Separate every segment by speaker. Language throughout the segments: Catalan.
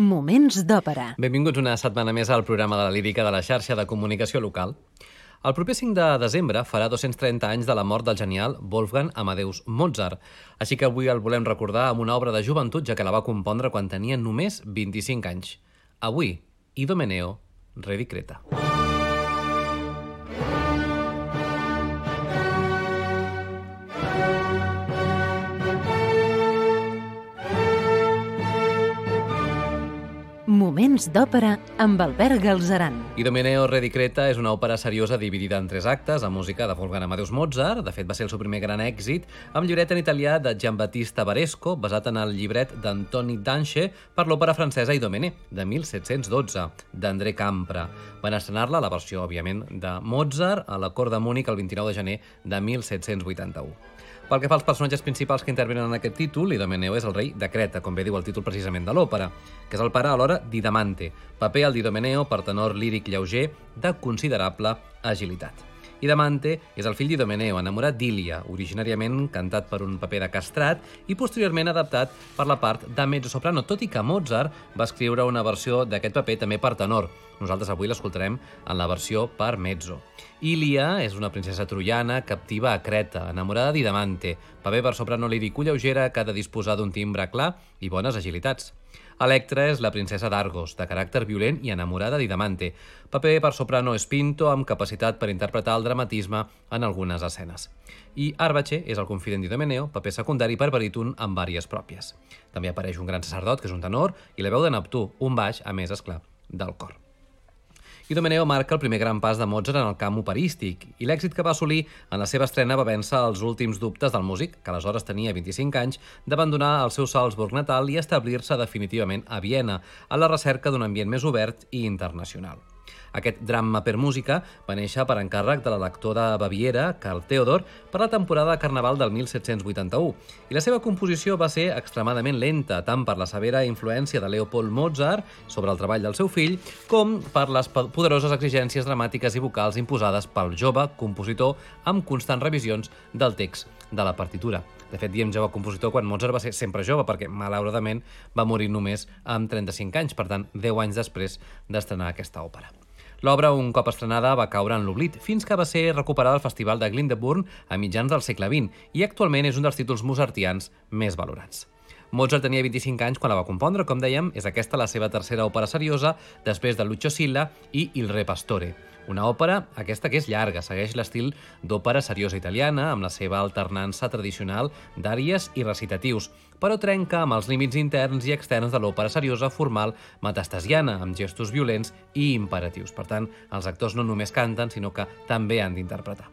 Speaker 1: Moments d'òpera.
Speaker 2: Benvinguts una setmana més al programa de la lírica de la xarxa de comunicació local. El proper 5 de desembre farà 230 anys de la mort del genial Wolfgang Amadeus Mozart, així que avui el volem recordar amb una obra de joventut, ja que la va compondre quan tenia només 25 anys. Avui, Idomeneo, rei di
Speaker 1: Moments d'òpera amb Albert Galzeran.
Speaker 2: Idomeneo Re di Creta és una òpera seriosa dividida en tres actes, amb música de Wolfgang Amadeus Mozart, de fet va ser el seu primer gran èxit, amb llibret en italià de Giambattista Varesco, basat en el llibret d'Antoni Danche per l'òpera francesa Idomeneo, de 1712, d'André Campra. Van estrenar-la, la versió, òbviament, de Mozart, a la cort de Múnich el 29 de gener de 1781. Pel que fa als personatges principals que intervenen en aquest títol, Idomeneo és el rei de Creta, com bé diu el títol precisament de l'òpera, que és el pare alhora d'Idamante, paper al d'Idomeneo per tenor líric lleuger de considerable agilitat. Idamante és el fill d'Idomeneo, enamorat d'Ilia, originàriament cantat per un paper de castrat i posteriorment adaptat per la part de mezzo-soprano, tot i que Mozart va escriure una versió d'aquest paper també per tenor. Nosaltres avui l'escoltarem en la versió per mezzo. Ilia és una princesa troiana captiva a Creta, enamorada d'Idamante, paper per soprano lírico lleugera que ha de disposar d'un timbre clar i bones agilitats. Electra és la princesa d'Argos, de caràcter violent i enamorada d'Idamante, paper per soprano espinto amb capacitat per interpretar el dramatisme en algunes escenes. I Arbace és el confident d'Idomeneo, paper secundari per baríton amb vàries pròpies. També apareix un gran sacerdot, que és un tenor, i la veu de Neptú, un baix, a més, esclar, del cor. Idomeneo marca el primer gran pas de Mozart en el camp operístic i l'èxit que va assolir en la seva estrena va vèncer els últims dubtes del músic, que aleshores tenia 25 anys, d'abandonar el seu Salzburg natal i establir-se definitivament a Viena, a la recerca d'un ambient més obert i internacional. Aquest drama per música va néixer per encàrrec de l'elector de Baviera, Karl Theodor, per la temporada de Carnaval del 1781, i la seva composició va ser extremadament lenta, tant per la severa influència de Leopold Mozart sobre el treball del seu fill, com per les poderoses exigències dramàtiques i vocals imposades pel jove compositor amb constants revisions del text de la partitura. De fet, diem jove compositor quan Mozart va ser sempre jove, perquè malauradament va morir només amb 35 anys, per tant, 10 anys després d'estrenar aquesta òpera. L'obra, un cop estrenada, va caure en l'oblit, fins que va ser recuperada al Festival de Glyndebourne a mitjans del segle XX i actualment és un dels títols mozartians més valorats. Mozart tenia 25 anys quan la va compondre, com dèiem, és aquesta la seva tercera òpera seriosa, després de Lucio Silla i Il Re Pastore. Una òpera, aquesta que és llarga, segueix l'estil d'òpera seriosa italiana, amb la seva alternança tradicional d'àries i recitatius, però trenca amb els límits interns i externs de l'òpera seriosa formal metastasiana, amb gestos violents i imperatius. Per tant, els actors no només canten, sinó que també han d'interpretar.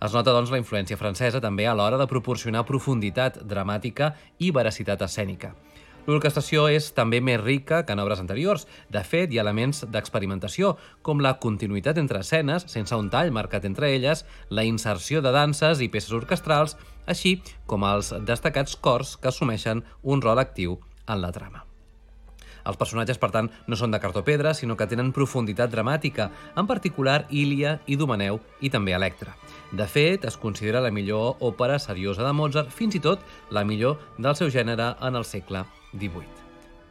Speaker 2: Es nota, doncs, la influència francesa també a l'hora de proporcionar profunditat dramàtica i veracitat escènica. L'orquestació és també més rica que en obres anteriors. De fet, hi ha elements d'experimentació, com la continuïtat entre escenes, sense un tall marcat entre elles, la inserció de danses i peces orquestrals, així com els destacats cors que assumeixen un rol actiu en la trama. Els personatges, per tant, no són de cartopedra, sinó que tenen profunditat dramàtica, en particular Ilia, Idomeneu i també Electra. De fet, es considera la millor òpera seriosa de Mozart, fins i tot la millor del seu gènere en el segle 18.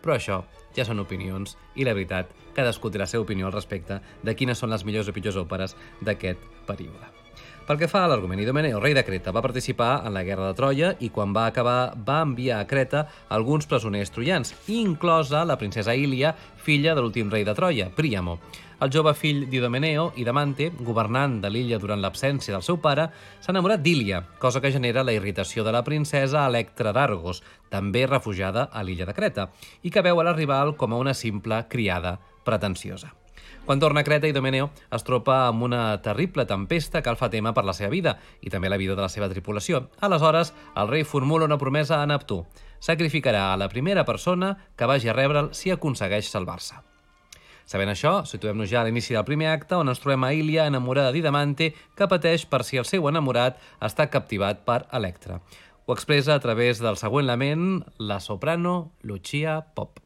Speaker 2: Però això ja són opinions i la veritat, cadascú té la seva opinió al respecte de quines són les millors o pitjors òperes d'aquest període. Pel que fa a l'argument, Idomeneo, rei de Creta, va participar en la guerra de Troia i quan va acabar va enviar a Creta alguns presoners troians, inclosa la princesa Ilia, filla de l'últim rei de Troia, Príamo. El jove fill d'Idomeneo, Idamante, governant de l'illa durant l'absència del seu pare, s'ha enamorat d'Ilia, cosa que genera la irritació de la princesa Electra d'Argos, també refugiada a l'illa de Creta, i que veu a la rival com a una simple criada pretensiosa. Quan torna a Creta, Idomeneo es troba amb una terrible tempesta que el fa tema per la seva vida i també la vida de la seva tripulació. Aleshores, el rei formula una promesa a Neptú. Sacrificarà a la primera persona que vagi a rebre'l si aconsegueix salvar-se. Sabent això, situem-nos ja a l'inici del primer acte, on ens trobem a Ilia enamorada d'Idamante, que pateix per si el seu enamorat està captivat per Electra. Ho expressa a través del següent lament la soprano Lucia Pop.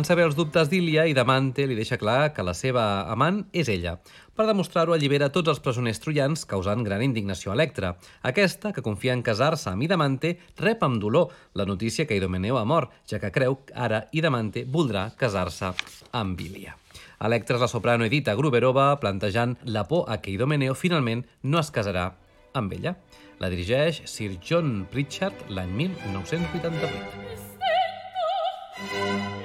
Speaker 2: en saber els dubtes d'Ilia i de Mante li deixa clar que la seva amant és ella. Per demostrar-ho, allibera tots els presoners troians, causant gran indignació a Electra. Aquesta, que confia en casar-se amb Idamante, rep amb dolor la notícia que Idomeneu ha mort, ja que creu que ara Idamante voldrà casar-se amb Ilia. Electra és la soprano Edita Gruberova, plantejant la por a que Idomeneu finalment no es casarà amb ella. La dirigeix Sir John Pritchard l'any 1988.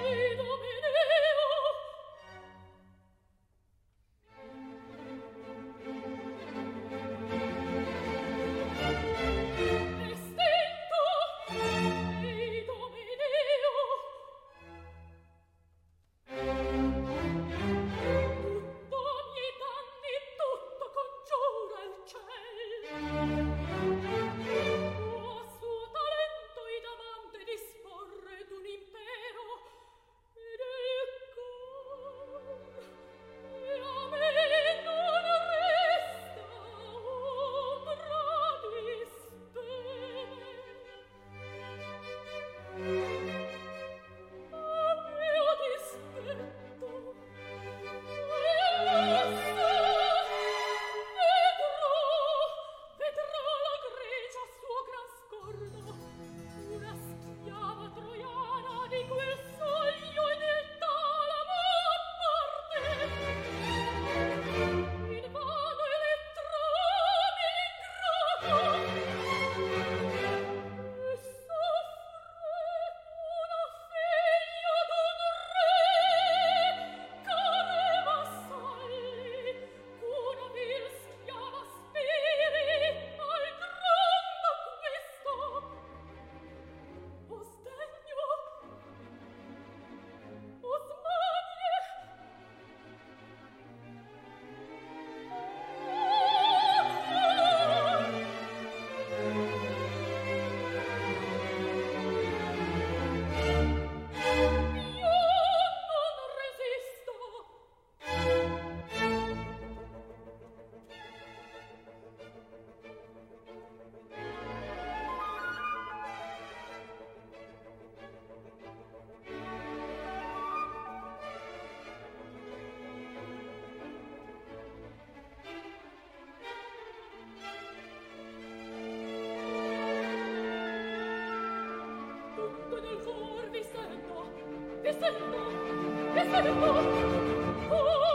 Speaker 3: Laissez-le moi, laissez-le moi. Oh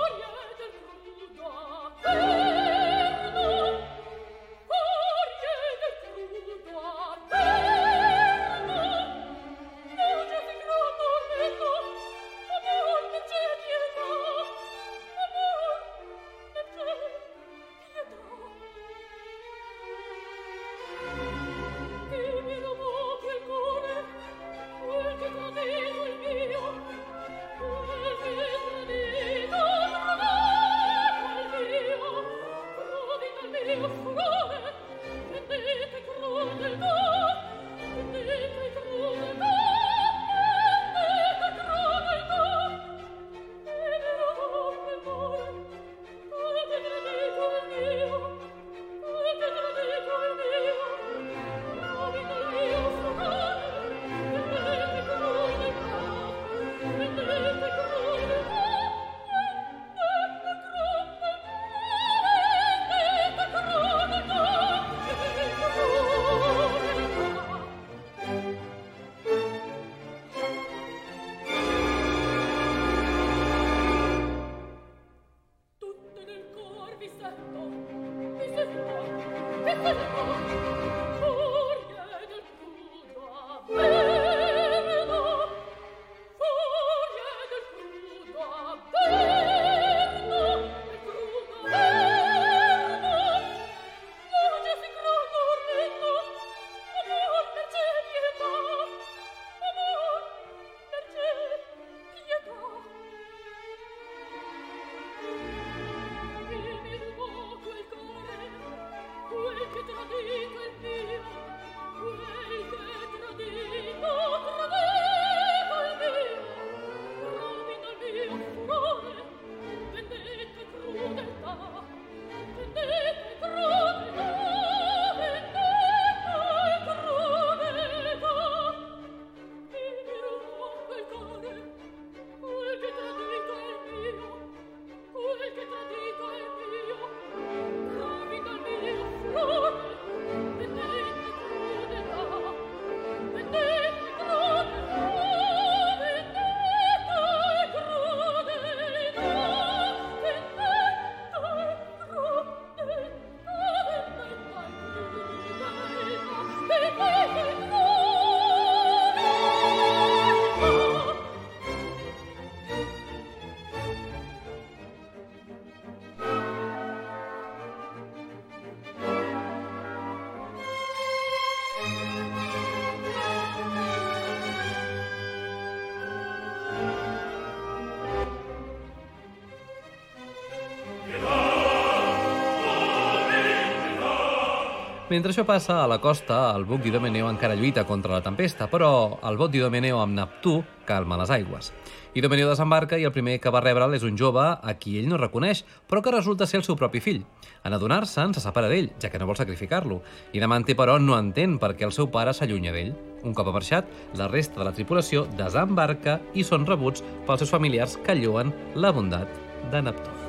Speaker 3: Mentre això passa, a la costa, el buc d'Idomeneo encara lluita contra la tempesta, però el bot d'Idomeneo amb Neptú calma les aigües. Idomeneo desembarca i el primer que va rebre'l és un jove a qui ell no reconeix, però que resulta ser el seu propi fill. En adonar-se'n, se separa d'ell, ja que no vol sacrificar-lo. Idamante, però, no entén per què el seu pare s'allunya d'ell. Un cop marxat, la resta de la tripulació desembarca i són rebuts pels seus familiars que lloen la bondat de Neptú.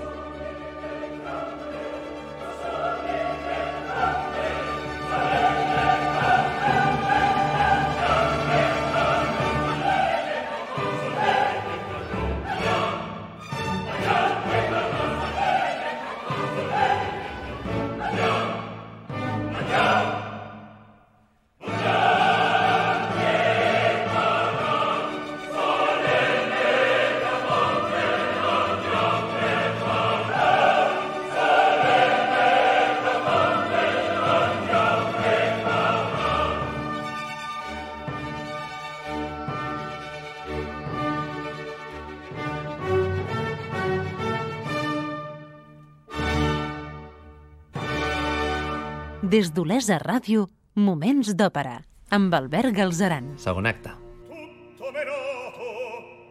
Speaker 4: Des d'Olesa Ràdio, Moments d'Òpera, amb Albert Galzeran.
Speaker 3: Segon acte.
Speaker 5: tutto venoto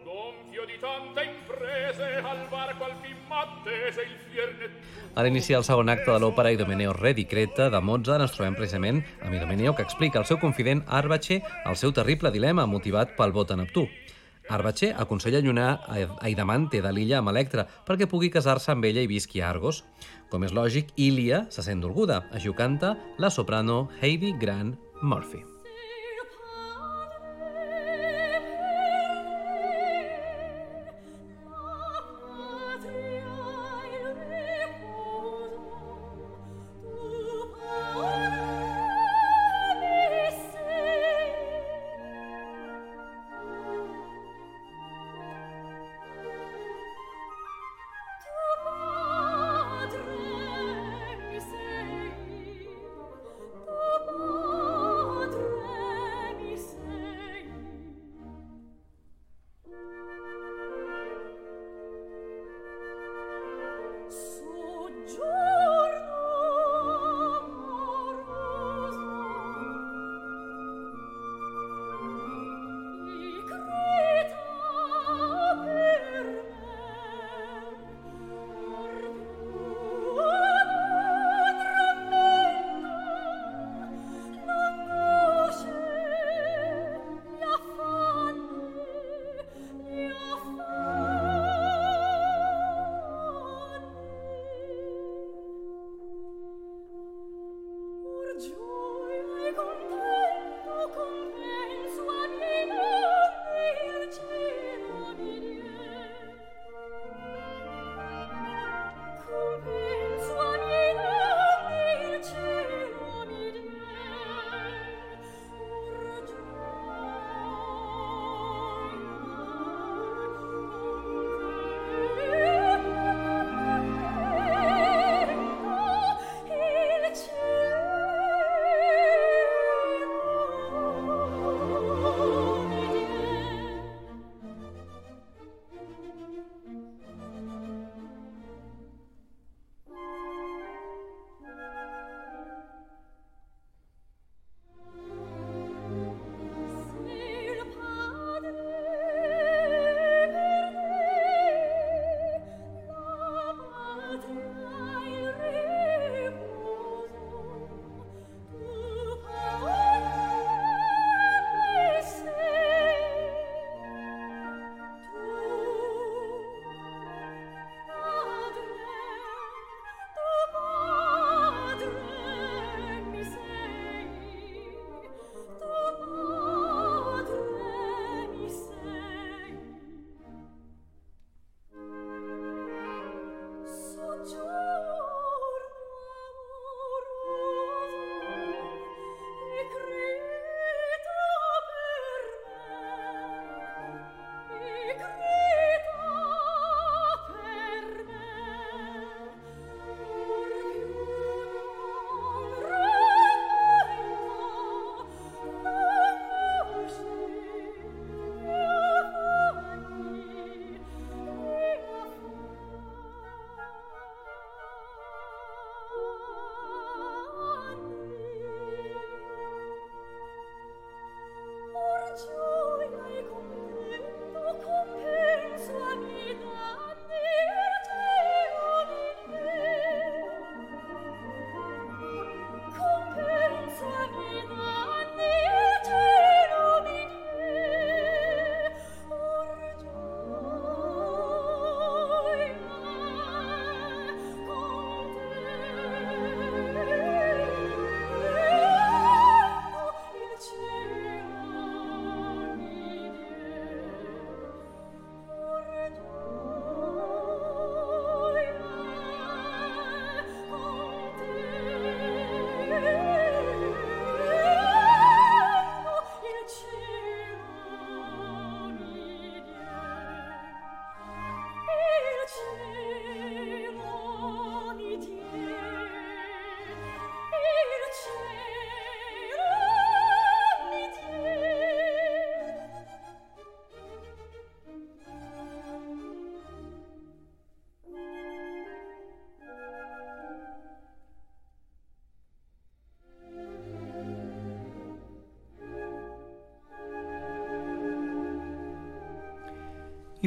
Speaker 1: Gonfio di tante imprese, al barco al fin m'attese il.
Speaker 3: A l'inici del segon acte de l'òpera Idomeneo Re di Creta de Mozart ens trobem precisament amb Idomeneo que explica al seu confident Arbace el seu terrible dilema motivat pel vot a Neptú. Arbace aconsella a Idamante de l'illa amb Electra perquè pugui casar-se amb ella i visqui a Argos. Com és lògic, Ilia se sent dolguda. Així ho canta la soprano Heidi Grant Murphy.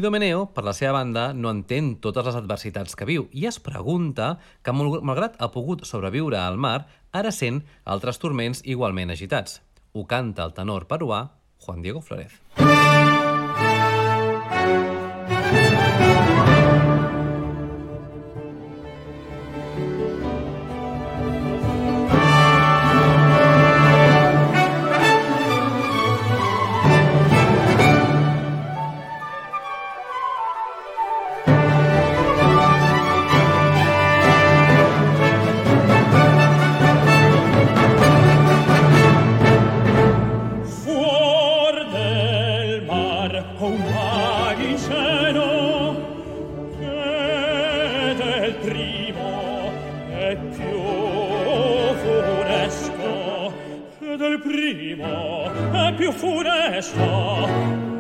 Speaker 2: Idomeneo, per la seva banda, no entén totes les adversitats que viu i es pregunta que, malgrat ha pogut sobreviure al mar, ara sent altres turments igualment agitats. Ho canta el tenor peruà Juan Diego Flores.
Speaker 5: primo e più funesto.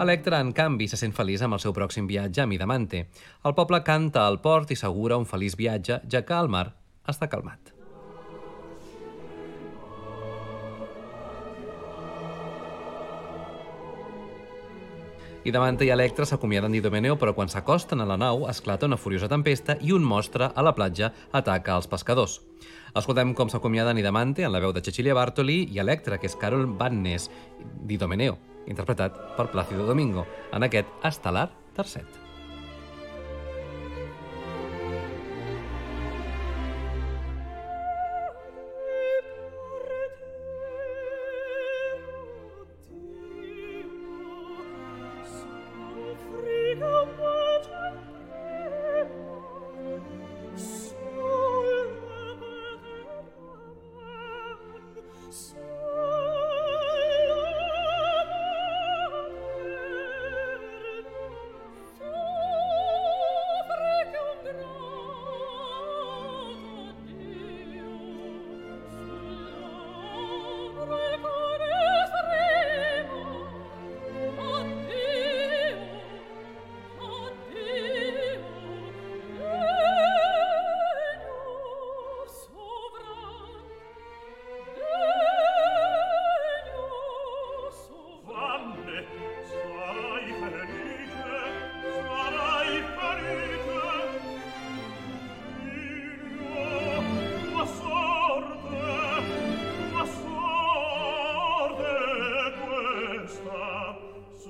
Speaker 5: Electra, en canvi, se sent feliç amb el seu pròxim viatge a Midamante. El poble canta al port i segura un feliç viatge, ja que el mar està calmat. Idamante i Electra s'acomiaden d'Idomeneo, però quan s'acosten a la nau esclata una furiosa tempesta i un monstre a la platja ataca els pescadors. Escoltem com s'acomiaden Idamante en la veu de Cecilia Bartoli i Electra, que és Carol Vannes, d'Idomeneo, interpretat per Plácido Domingo, en aquest estel·lar tercet.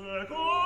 Speaker 3: secolo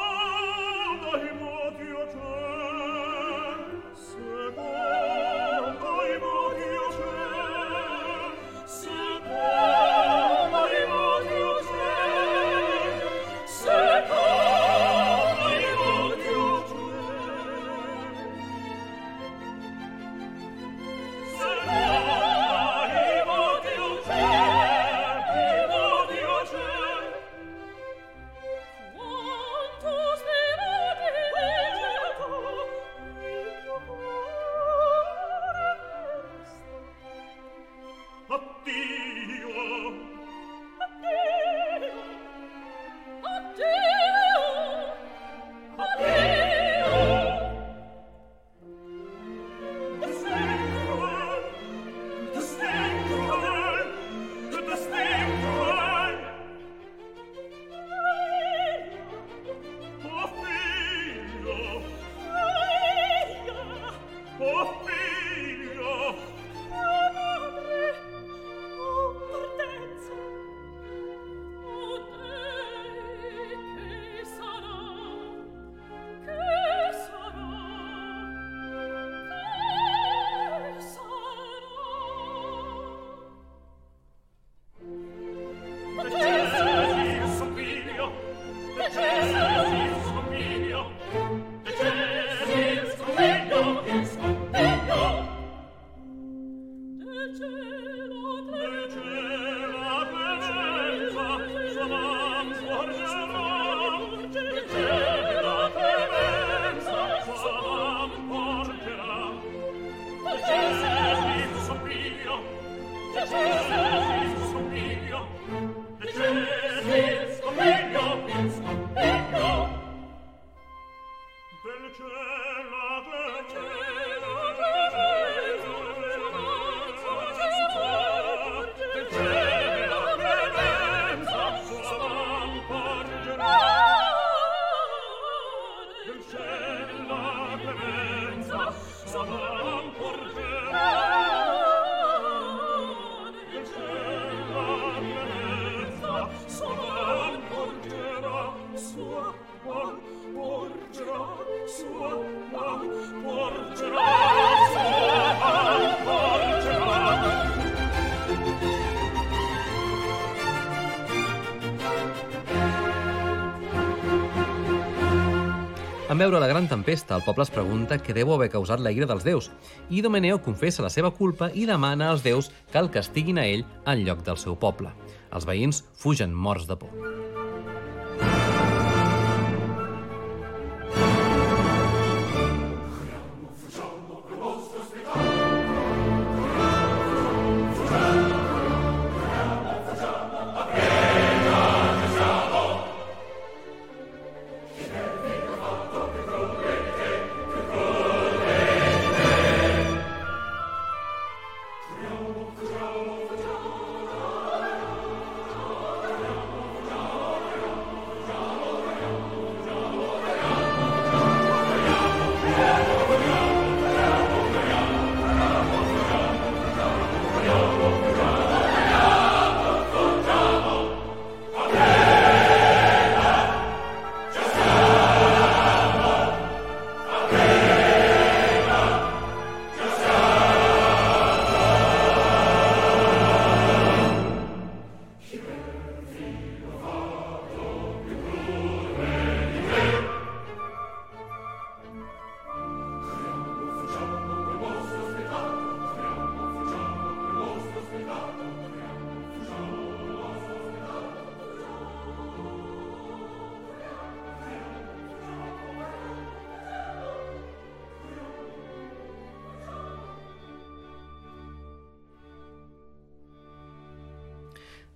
Speaker 3: veure la gran tempesta, el poble es pregunta què deu haver causat la ira dels déus, i Domeneo confessa la seva culpa i demana als déus que el castiguin a ell en lloc del seu poble. Els veïns fugen morts de por.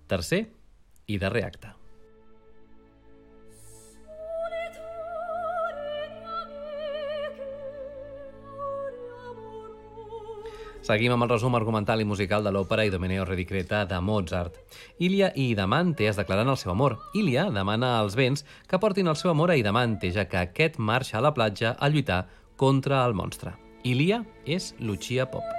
Speaker 3: Tercer i darrer acte. Seguim amb el resum argumental i musical de l'òpera Idomeneo Redicreta de Mozart. Ilia i Idamante es declaren el seu amor. Ilia demana als vents que portin el seu amor a Idamante, ja que aquest marxa a la platja a lluitar contra el monstre. Ilia és Lucia Pop.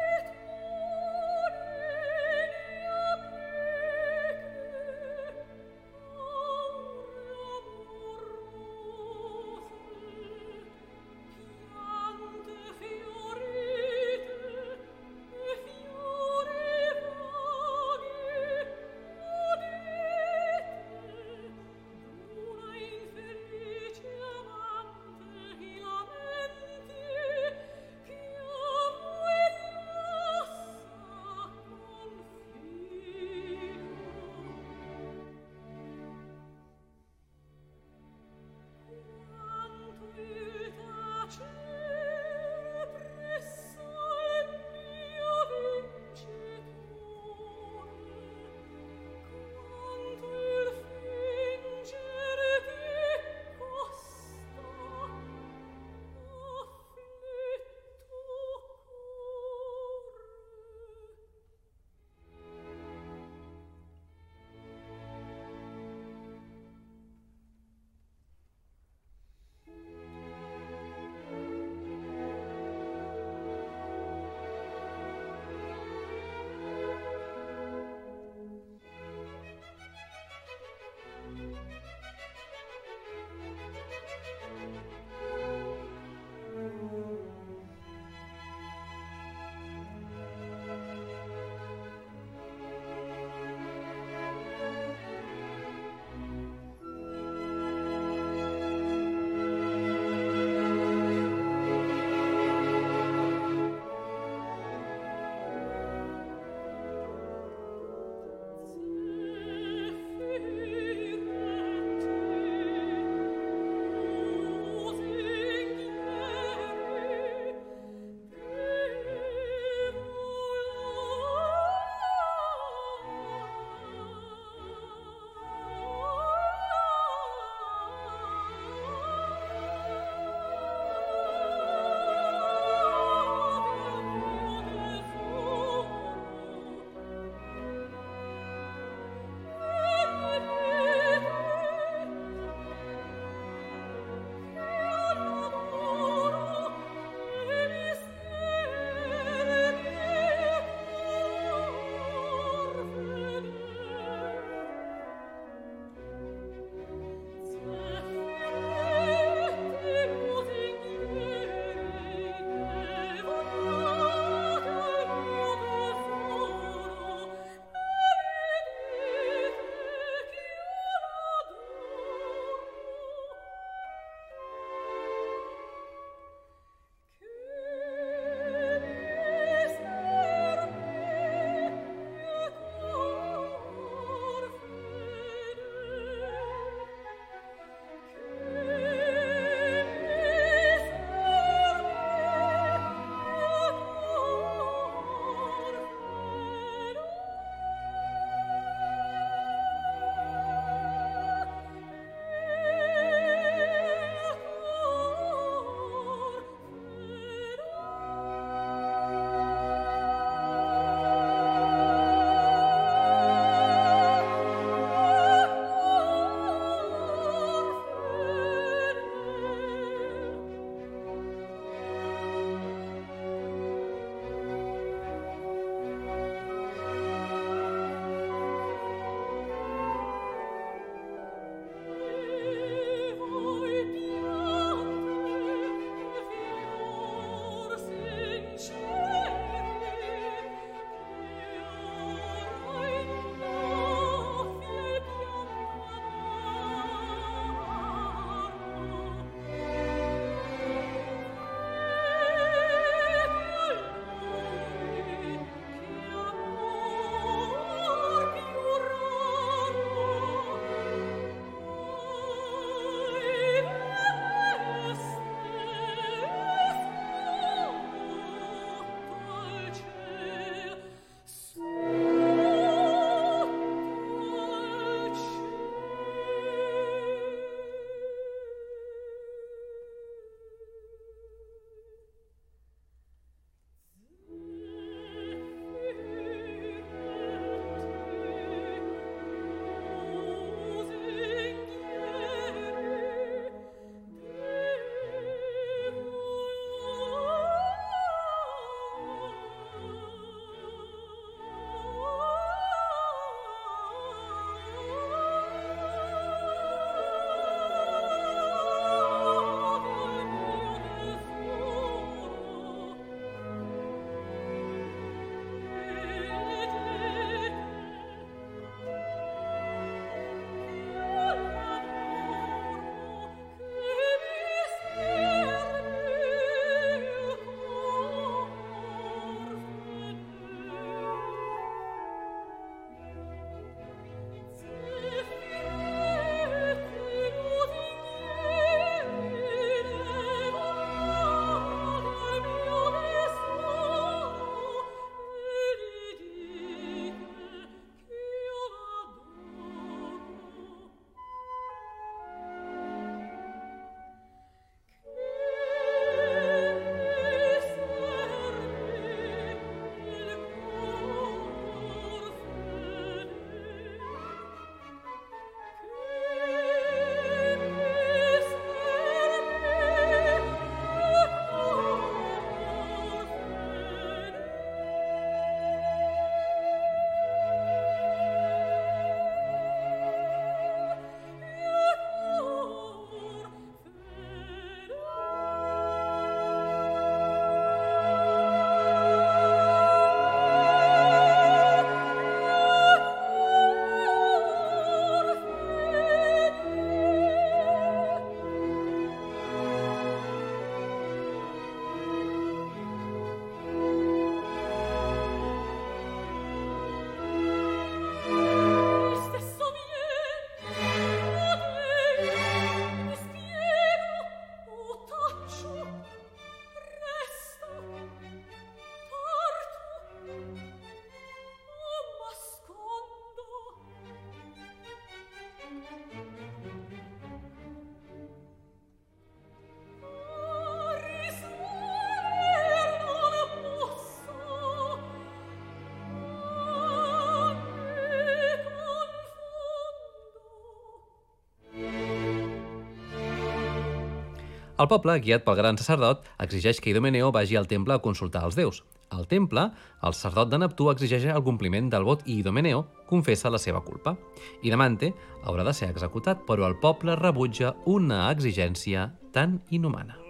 Speaker 5: El poble, guiat pel gran sacerdot, exigeix que Idomeneo vagi al temple a consultar els déus. Al temple, el sacerdot de Neptú exigeix el compliment del vot i Idomeneo confessa la seva culpa. Idamante haurà de ser executat, però el poble rebutja una exigència tan inhumana.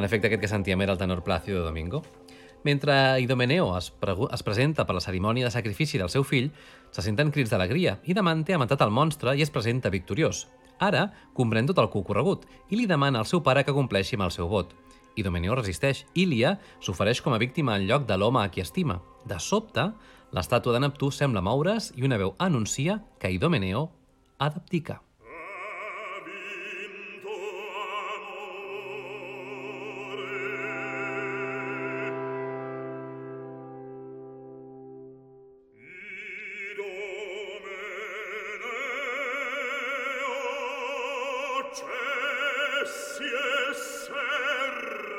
Speaker 5: En efecte, aquest que sentíem era el tenor Plácido Domingo. Mentre Idomeneo es, es presenta per la cerimònia de sacrifici del seu fill, se senten crits d'alegria i Damante ha matat el monstre i es presenta victoriós. Ara comprèn tot el ocorregut i li demana al seu pare que compleixi amb el seu vot. Idomeneo resisteix. Ilia s'ofereix com a víctima en lloc de l'home a qui estima. De sobte, l'estàtua de Neptú sembla moure's i una veu anuncia que Idomeneo ha d'abdicar. cessi esser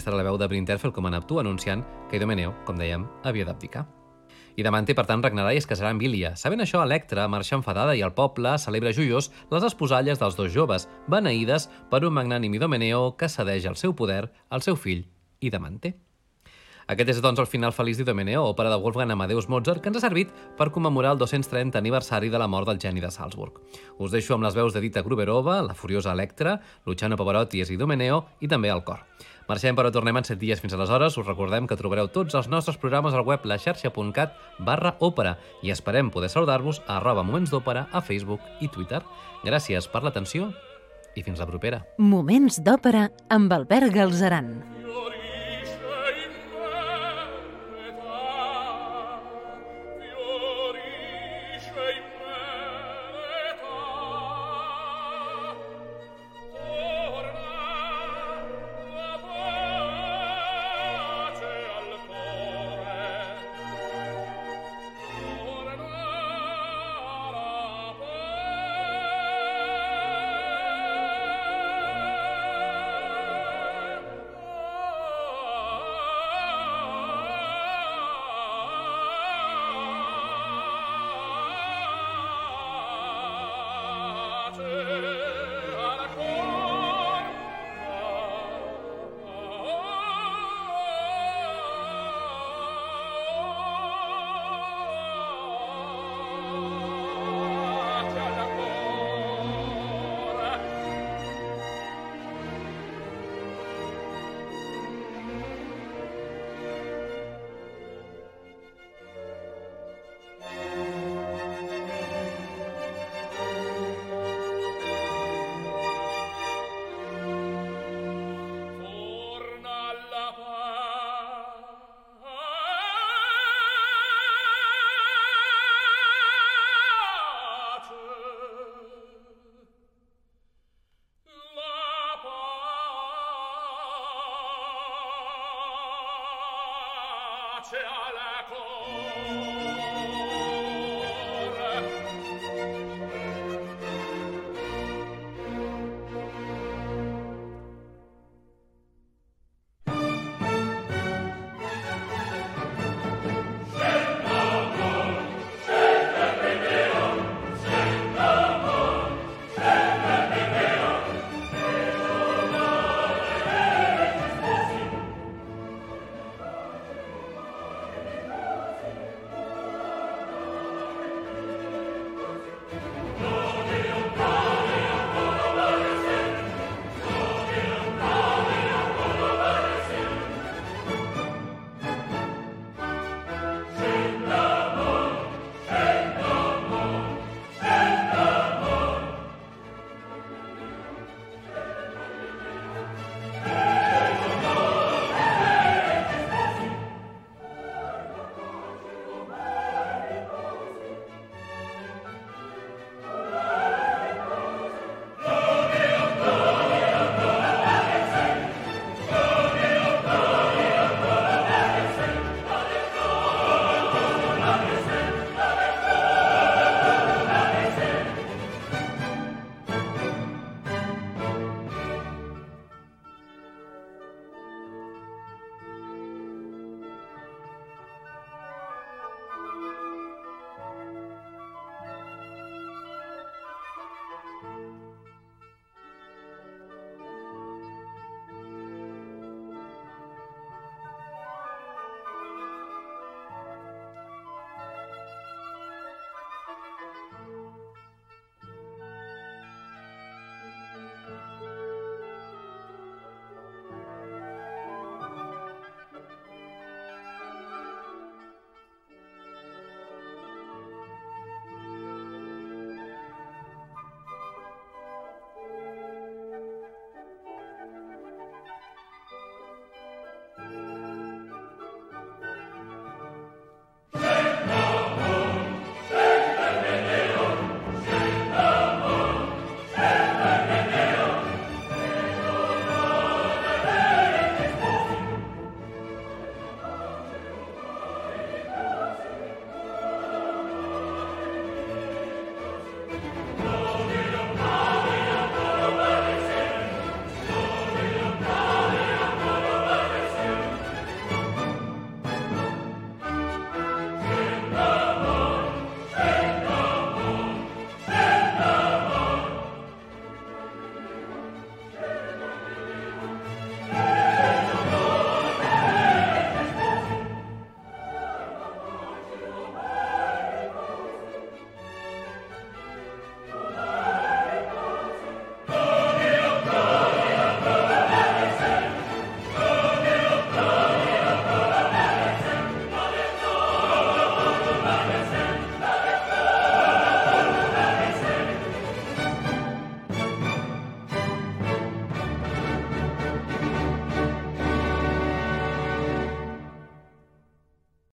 Speaker 5: Aquesta era la veu de Brinterfell com a Neptú anunciant que Idomeneo, com dèiem, havia d'abdicar. Idamante, per tant, regnarà i es casarà amb Ilia. Sabent això, Electra marxa enfadada i el poble celebra joiós les esposalles dels dos joves, beneïdes per un magnànim Idomeneo que cedeix el seu poder al seu fill Idamante.
Speaker 2: Aquest és, doncs, el final feliç d'Idomeneo, òpera de Wolfgang Amadeus Mozart, que ens ha servit per commemorar el 230 aniversari de la mort del geni de Salzburg. Us deixo amb les veus de Dita Gruberova, la furiosa Electra, Luciano Pavarotti és Idomeneo i també el cor. Marxem, però tornem en 7 dies fins aleshores. Us recordem que trobareu tots els nostres programes al web laxarxa.cat barra òpera i esperem poder saludar-vos a arroba moments d'òpera a Facebook i Twitter. Gràcies per l'atenció i fins la propera.
Speaker 1: Moments d'òpera amb Albert Galzeran.
Speaker 5: miracolo